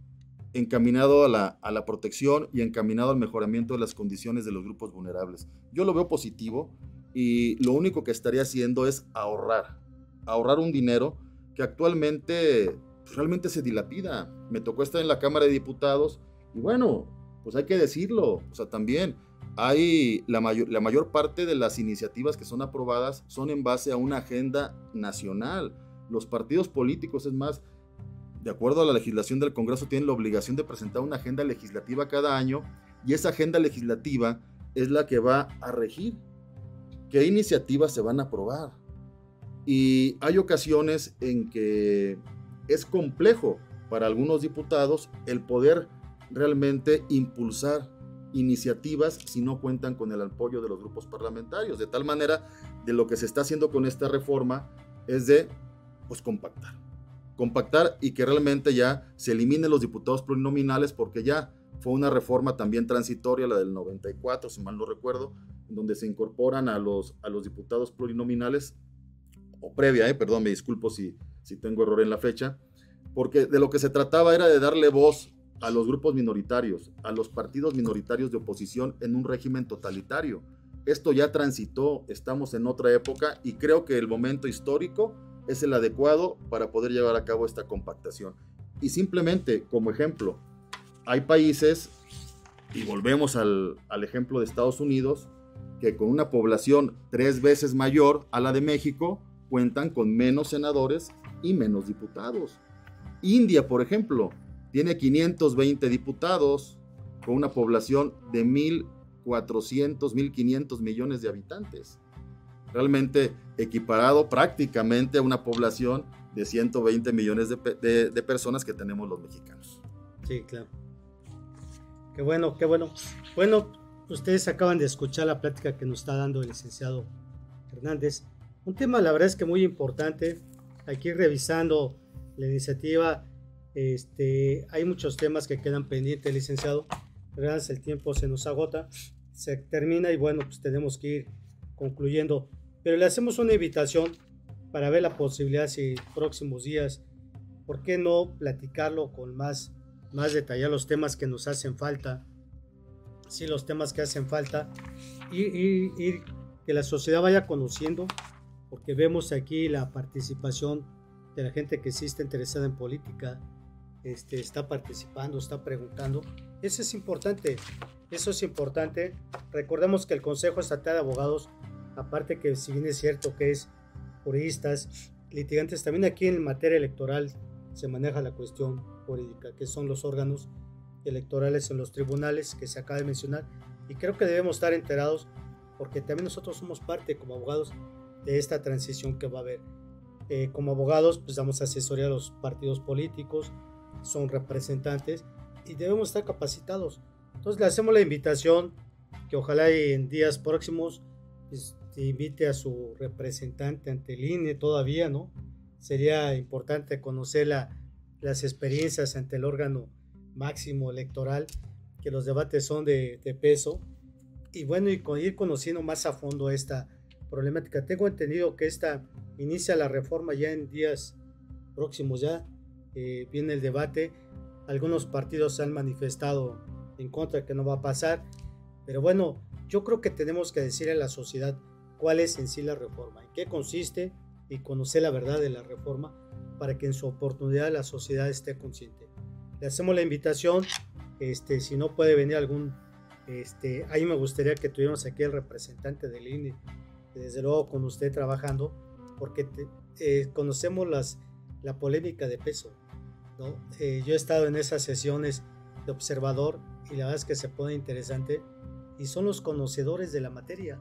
encaminado a la, a la protección y encaminado al mejoramiento de las condiciones de los grupos vulnerables. Yo lo veo positivo y lo único que estaría haciendo es ahorrar, ahorrar un dinero que actualmente pues, realmente se dilapida. Me tocó estar en la Cámara de Diputados y bueno, pues hay que decirlo, o sea, también hay la mayor, la mayor parte de las iniciativas que son aprobadas son en base a una agenda nacional. Los partidos políticos, es más, de acuerdo a la legislación del Congreso, tienen la obligación de presentar una agenda legislativa cada año y esa agenda legislativa es la que va a regir qué iniciativas se van a aprobar. Y hay ocasiones en que es complejo para algunos diputados el poder realmente impulsar iniciativas si no cuentan con el apoyo de los grupos parlamentarios. De tal manera, de lo que se está haciendo con esta reforma es de pues compactar compactar y que realmente ya se eliminen los diputados plurinominales porque ya fue una reforma también transitoria, la del 94, si mal no recuerdo, donde se incorporan a los, a los diputados plurinominales, o previa, eh, perdón, me disculpo si, si tengo error en la fecha, porque de lo que se trataba era de darle voz a los grupos minoritarios, a los partidos minoritarios de oposición en un régimen totalitario. Esto ya transitó, estamos en otra época y creo que el momento histórico es el adecuado para poder llevar a cabo esta compactación. Y simplemente, como ejemplo, hay países, y volvemos al, ejemplo de Estados Unidos, que con una población tres veces mayor a la de México, cuentan con menos senadores y menos diputados. India, por ejemplo, tiene 520 diputados con una población de 1.400, 1.500 millones de habitantes realmente equiparado prácticamente a una población de 120 millones de, personas que tenemos los mexicanos. Sí, claro. Qué bueno, qué bueno. Bueno, ustedes acaban de escuchar la plática que nos está dando el licenciado Hernández. Un tema, la verdad es que muy importante. Aquí revisando la iniciativa, este, hay muchos temas que quedan pendientes, licenciado. Gracias, el tiempo se nos agota, se termina y bueno, pues tenemos que ir concluyendo. Pero le hacemos una invitación para ver la posibilidad si próximos días, ¿por qué no platicarlo con más, más detalle los temas que nos hacen falta? Sí, los temas que hacen falta y, y, que la sociedad vaya conociendo, porque vemos aquí la participación de la gente que sí está interesada en política, este, está participando, está preguntando. Eso es importante, eso es importante. Recordemos que el Consejo Estatal de Abogados aparte que si bien es cierto que es juristas, litigantes, también aquí en materia electoral se maneja la cuestión jurídica, que son los órganos electorales en los tribunales que se acaba de mencionar. Y creo que debemos estar enterados porque también nosotros somos parte como abogados de esta transición que va a haber. Eh, como abogados, pues damos asesoría a los partidos políticos, son representantes y debemos estar capacitados. Entonces le hacemos la invitación que ojalá en días próximos pues, invite a su representante ante el INE todavía, ¿no? Sería importante conocer las experiencias ante el órgano máximo electoral, que los debates son de, peso. Y bueno, y ir conociendo más a fondo esta problemática. Tengo entendido que esta inicia la reforma ya en días próximos, ya eh, viene el debate. Algunos partidos se han manifestado en contra que no va a pasar. Pero bueno, yo creo que tenemos que decirle a la sociedad cuál es en sí la reforma, en qué consiste y conocer la verdad de la reforma para que en su oportunidad la sociedad esté consciente. Le hacemos la invitación, este, si no puede venir algún, este, ahí me gustaría que tuviéramos aquí el representante del INE, desde luego con usted trabajando, porque eh, conocemos las, la polémica de peso. ¿no? Eh, yo he estado en esas sesiones de observador y la verdad es que se pone interesante y son los conocedores de la materia.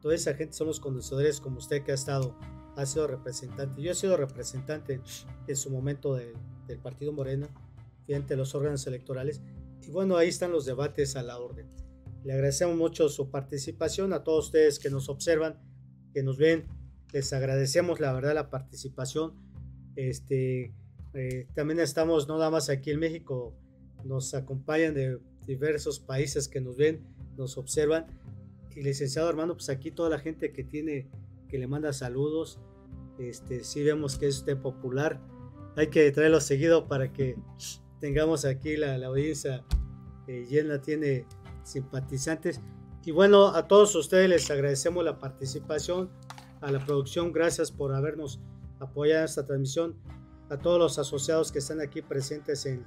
Toda esa gente son los conocedores como usted que ha estado, ha sido representante. Yo he sido representante en su momento del Partido Morena, ante los órganos electorales. Y bueno, ahí están los debates a la orden. Le agradecemos mucho su participación a todos ustedes que nos observan, que nos ven. Les agradecemos la verdad la participación. Este, eh, también estamos no nada más aquí en México, nos acompañan de diversos países que nos ven, nos observan. Y licenciado Armando, pues aquí toda la gente que tiene, que le manda saludos, este, sí vemos que es usted popular. Hay que traerlo seguido para que tengamos aquí la, audiencia eh, llena, tiene simpatizantes. Y bueno, a todos ustedes les agradecemos la participación, a la producción, gracias por habernos apoyado en esta transmisión, a todos los asociados que están aquí presentes en,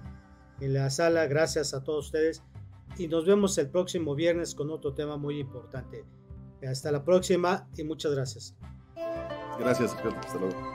en la sala. Gracias a todos ustedes y nos vemos el próximo viernes con otro tema muy importante. Hasta la próxima y muchas gracias. Gracias, hasta